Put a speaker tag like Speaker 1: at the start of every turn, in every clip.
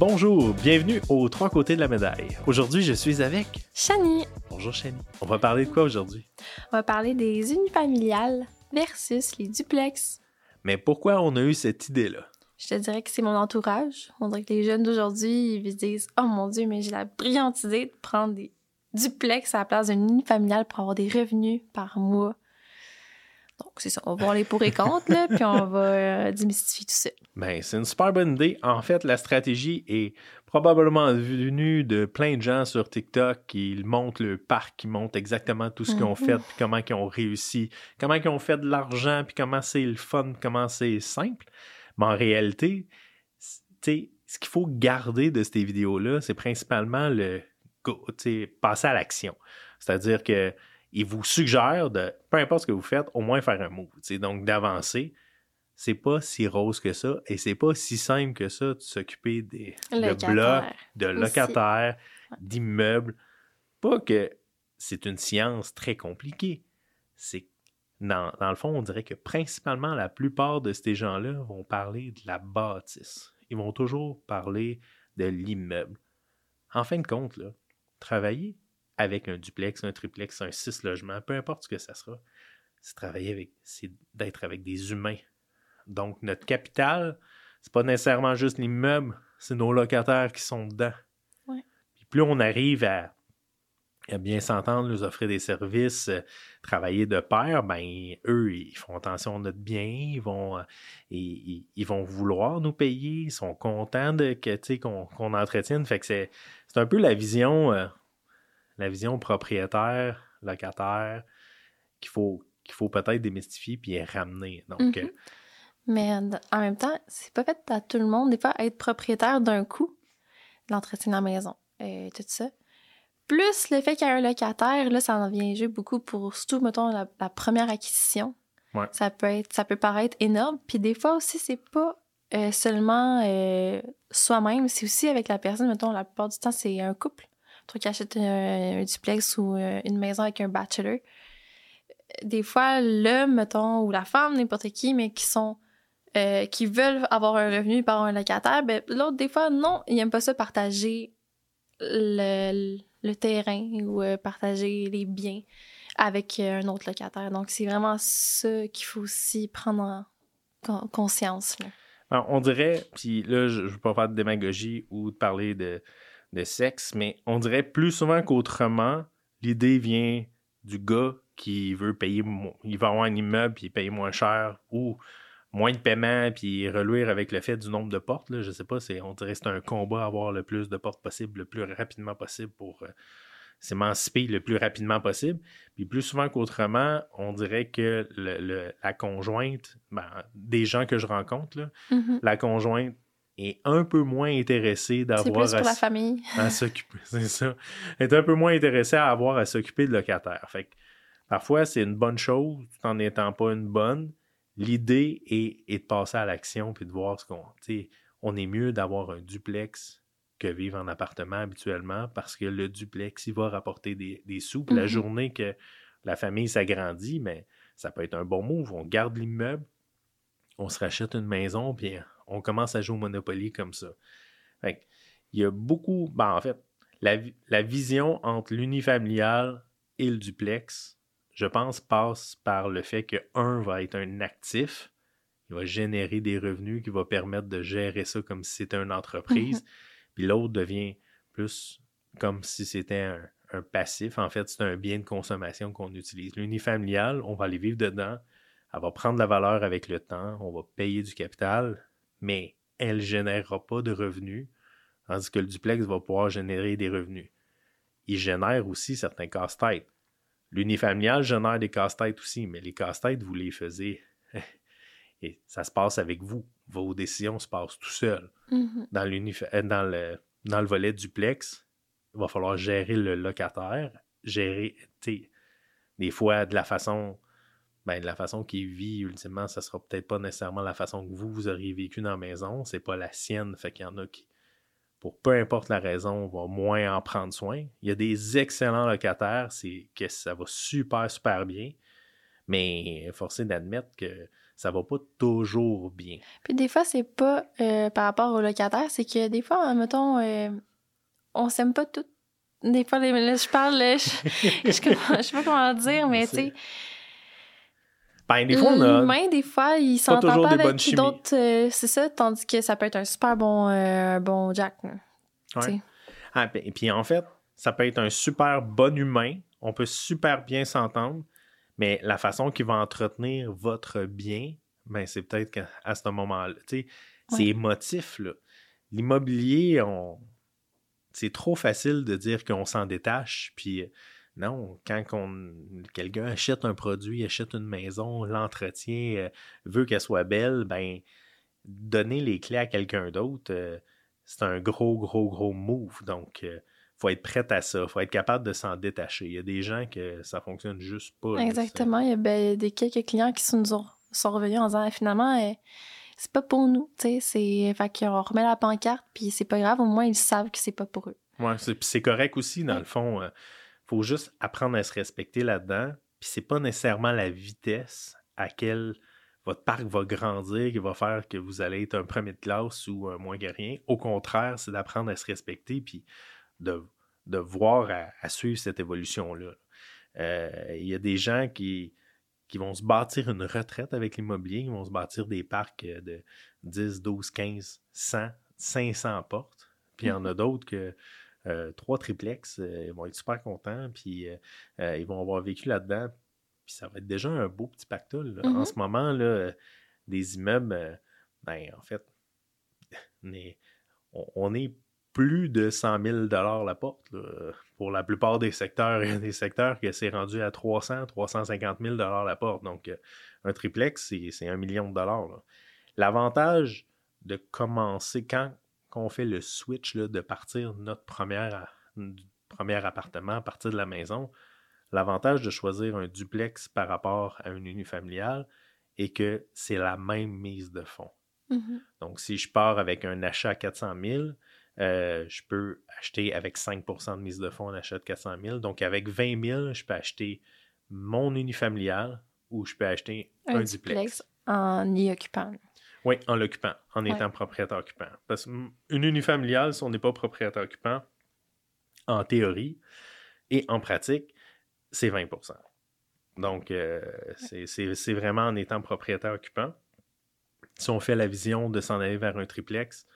Speaker 1: Bonjour, bienvenue aux trois côtés de la médaille. Aujourd'hui, je suis avec
Speaker 2: Chani.
Speaker 1: Bonjour Chani. On va parler de quoi aujourd'hui?
Speaker 2: On va parler des unifamiliales versus les duplex.
Speaker 1: Mais pourquoi on a eu cette idée-là?
Speaker 2: Je te dirais que c'est mon entourage. On dirait que les jeunes d'aujourd'hui, ils se disent Oh mon Dieu, mais j'ai la brillante idée de prendre des duplex à la place d'une unifamiliale pour avoir des revenus par mois. Donc, c'est ça. On va voir les pour et contre, là, puis on va euh, démystifier tout ça.
Speaker 1: Ben, c'est une super bonne idée. En fait, la stratégie est probablement venue de plein de gens sur TikTok qui montrent le parc, qui montrent exactement tout ce qu'ils ont
Speaker 2: Mhm.
Speaker 1: fait, puis comment ils ont réussi, comment ils ont fait de l'argent, puis comment c'est le fun, comment c'est simple. Mais en réalité, tu sais, ce qu'il faut garder de ces vidéos-là, c'est principalement le go- tu sais, passer à l'action. C'est-à-dire que il vous suggère de, peu importe ce que vous faites, au moins faire un move. Donc, d'avancer, c'est pas si rose que ça et c'est pas si simple que ça de s'occuper des de blocs, de locataires, d'immeubles. Pas que c'est une science très compliquée. C'est dans, dans le fond, on dirait que principalement la plupart de ces gens-là vont parler de la bâtisse. Ils vont toujours parler de l'immeuble. En fin de compte, là, travailler avec un duplex, un triplex, un six logements, peu importe ce que ça sera, c'est travailler avec, c'est d'être avec des humains. Donc, notre capital, c'est pas nécessairement juste l'immeuble, c'est nos locataires qui sont dedans.
Speaker 2: Ouais.
Speaker 1: Puis plus on arrive à, à bien s'entendre, nous offrir des services, euh, travailler de pair, ben eux, ils font attention à notre bien, ils vont, euh, ils, vont vouloir nous payer, ils sont contents de que, qu'on entretienne. Fait que c'est c'est un peu la vision, euh, la vision propriétaire, locataire, qu'il faut, qu'il faut peut-être démystifier puis ramener. Donc,
Speaker 2: Mhm.
Speaker 1: euh,
Speaker 2: Mais en même temps, c'est pas fait à tout le monde, des fois, être propriétaire d'un coup, l'entretien de la maison, et tout ça. Plus le fait qu'il y a un locataire, là, ça en vient jouer beaucoup pour, surtout, mettons, la, la première acquisition.
Speaker 1: Ouais.
Speaker 2: Ça peut être, ça peut paraître énorme. Puis des fois aussi, c'est pas euh, seulement euh, soi-même, c'est aussi avec la personne. Mettons, la plupart du temps, c'est un couple. Toi qui achètes un, duplex ou euh, une maison avec un bachelor. Des fois, l'homme, mettons, ou la femme, n'importe qui, mais qui sont euh, qui veulent avoir un revenu par un locataire, ben, l'autre, des fois, non, ils n'aiment pas ça partager le, terrain ou euh, partager les biens avec un autre locataire. Donc, c'est vraiment ça qu'il faut aussi prendre en con- conscience.
Speaker 1: On dirait, puis là, je ne veux pas faire de démagogie ou de parler de, de sexe, mais on dirait plus souvent qu'autrement, l'idée vient du gars qui veut payer, il va avoir un immeuble puis payer moins cher ou moins de paiement puis reluire avec le fait du nombre de portes. Là, je sais pas, c'est, on dirait que c'est un combat à avoir le plus de portes possible, le plus rapidement possible pour euh, s'émanciper le plus rapidement possible. Puis plus souvent qu'autrement, on dirait que le- le- la conjointe, ben, des gens que je rencontre, là, la conjointe est un peu moins intéressée
Speaker 2: C'est
Speaker 1: d'avoir
Speaker 2: plus
Speaker 1: à,
Speaker 2: la famille.
Speaker 1: à s'occuper. C'est ça. Est un peu moins intéressée à avoir à s'occuper de locataire. Fait que parfois, c'est une bonne chose tout en n'étant pas une bonne. L'idée est, est de passer à l'action puis de voir ce qu'on. On est mieux d'avoir un duplex que vivre en appartement habituellement parce que le duplex, il va rapporter des, des sous. Puis la
Speaker 2: Mhm.
Speaker 1: journée que la famille s'agrandit, mais ça peut être un bon move. On garde l'immeuble, on se rachète une maison, puis on commence à jouer au Monopoly comme ça. Fait il y a beaucoup. Ben, en fait, la, vi- la vision entre l'unifamilial et le duplex, je pense, passe par le fait que un va être un actif, il va générer des revenus qui va permettre de gérer ça comme si c'était une entreprise, puis l'autre devient plus comme si c'était un, un passif. En fait, c'est un bien de consommation qu'on utilise. L'unifamilial, on va aller vivre dedans, elle va prendre la valeur avec le temps, on va payer du capital, mais elle ne générera pas de revenus, tandis que le duplex va pouvoir générer des revenus. Il génère aussi certains casse-têtes. L'unifamilial génère des casse-têtes aussi, mais les casse-têtes, vous les faisiez. Et ça se passe avec vous. Vos décisions se passent tout seul.
Speaker 2: Mhm.
Speaker 1: Dans, l'unif- euh, dans, le, dans le volet duplex, il va falloir gérer le locataire, gérer, des fois de la façon, ben, la façon qu'il vit, ultimement, ça sera peut-être pas nécessairement la fason que vous, vous auriez vécu dans la maison, c'est pas la sienne, fait qu'il y en a qui, pour peu importe la raison, vont moins en prendre soin. Il y a des excellents locataires, c'est que ça va super, super bien, Mais forcé d'admettre que ça va pas toujours bien.
Speaker 2: Puis des fois, c'est pas euh, par rapport aux locataires, c'est que des fois, mettons, euh, on s'aime pas tout. Des fois, les, là, je parle, là, je, je, je, sais pas comment dire, mais tu sais.
Speaker 1: Ben, des fois, on a.
Speaker 2: L'humain, des fois, il s'entend pas avec d'autres. Euh, c'est ça, tandis que ça peut être un super bon, euh, bon Jack.
Speaker 1: Ouais. Ah, et puis en fait, ça peut être un super bon humain. On peut super bien s'entendre, mais la façon qu'il va entretenir votre bien, ben, c'est peut-être qu'à ce moment-là. C'est émotif, là. L'immobilier, on... c'est trop facile de dire qu'on s'en détache, puis non, quand quelqu'un achète un produit, achète une maison, l'entretient, euh, veut qu'elle soit belle, ben donner les clés à quelqu'un d'autre, euh, c'est un gros, gros, gros move. Donc, il euh, faut être prêt à ça. faut être capable de s'en détacher. Il y a des gens que ça fonctionne juste pas.
Speaker 2: Exactement. il y a ben, des quelques clients qui sont, sont revenus en disant finalement, c'est pas pour nous. C'est, fait qu'on remet la pancarte, puis c'est pas grave. Au moins, ils savent que c'est pas pour eux.
Speaker 1: Ouais, c'est, correct aussi, dans le fond faut juste apprendre à se respecter là-dedans. Puis c'est pas nécessairement la vitesse à laquelle votre parc va grandir qui va faire que vous allez être un premier de classe ou un moins que rien. Au contraire, c'est d'apprendre à se respecter puis de, de voir à, suivre cette évolution-là. Euh, il y a des gens qui, qui vont se bâtir une retraite avec l'immobilier, qui vont se bâtir des parcs de 10, 12, 15, 100, 500 portes. Puis il y en a d'autres que trois triplex, euh, ils vont être super contents, puis euh, ils vont avoir vécu là-dedans. Puis ça va être déjà un beau petit pactole. En mm-hmm. ce moment, là, des immeubles, ben, en fait, on est, plus de 100 000 la porte. Pour la plupart des secteurs, des secteurs que c'est rendu à 300, 350 000 la porte. Donc, un triplex, c'est un million de dollars. L'avantage de commencer quand qu'on fait le switch de partir notre première, premier appartement, à partir de la maison, l'avantage de choisir un duplex par rapport à une unifamiliale est que c'est la même mise de fonds.
Speaker 2: Mm-hmm.
Speaker 1: Donc, si je pars avec un achat à 400 000, euh, je peux acheter avec 5% de mise de fonds un achat de 400 000. Donc, avec 20 000, je peux acheter mon unifamilial ou je peux acheter un, duplex. duplex.
Speaker 2: En y occupant.
Speaker 1: Oui, en l'occupant, en étant propriétaire occupant. Parce qu'une unifamiliale, si on n'est pas propriétaire occupant, en théorie et en pratique, c'est 20% Donc, euh, c'est vraiment en étant propriétaire occupant. Si on fait la vision de s'en aller vers un triplex,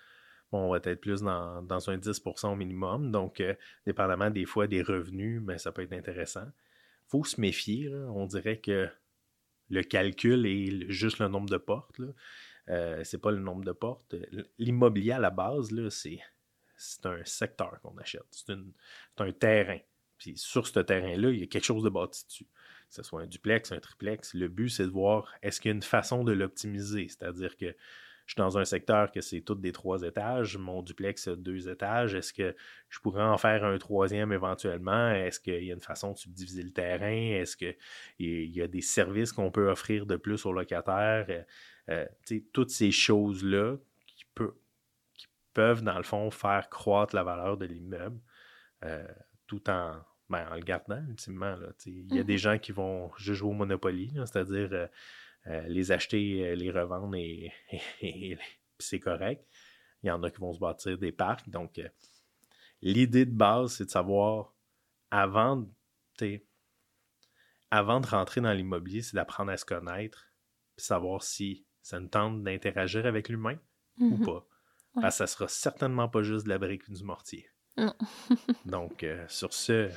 Speaker 1: on va être plus dans, un 10% au minimum. Donc, euh, dépendamment des fois des revenus, mais ben, ça peut être intéressant. Il faut se méfier. On dirait que le calcul est juste le nombre de portes. Là. Euh, c'est pas le nombre de portes. L'immobilier à la base, là, c'est, c'est un secteur qu'on achète. C'est, un terrain. Puis sur ce terrain-là, il y a quelque chose de bâti dessus. Que ce soit un duplex, un triplex. Le but, c'est de voir est-ce qu'il y a une façon de l'optimiser. C'est-à-dire que je suis dans un secteur que c'est toutes des trois étages, mon duplex a deux étages. Est-ce que je pourrais en faire un troisième éventuellement? Est-ce qu'il y a une façon de subdiviser le terrain? Est-ce qu'il y a des services qu'on peut offrir de plus aux locataires? Euh, toutes ces choses-là qui, peuvent, dans le fond, faire croître la valeur de l'immeuble euh, tout en, ben, en le gardant, ultimement. Il y a des mm-hmm. gens qui vont juste jouer au Monopoly, c'est-à-dire euh, les acheter, les revendre et, c'est correct. Il y en a qui vont se bâtir des parcs. Donc, l'idée de base, c'est de savoir avant, avant de rentrer dans l'immobilier, c'est d'apprendre à se connaître, puis savoir si ça nous tente d'interagir avec l'humain ou mhm. pas? Parce que ça sera certainement pas juste de la brique du mortier. Donc, euh, sur ce,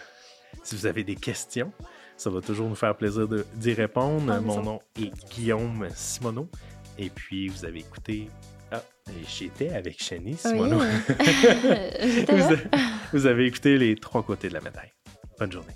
Speaker 1: si vous avez des questions, ça va toujours nous faire plaisir d'y répondre. Ah, Mon nom est Guillaume Simoneau. Et puis, vous avez écouté. Ah, j'étais avec Chani Simoneau. vous, vous avez écouté les trois côtés de la médaille. Bonne journée.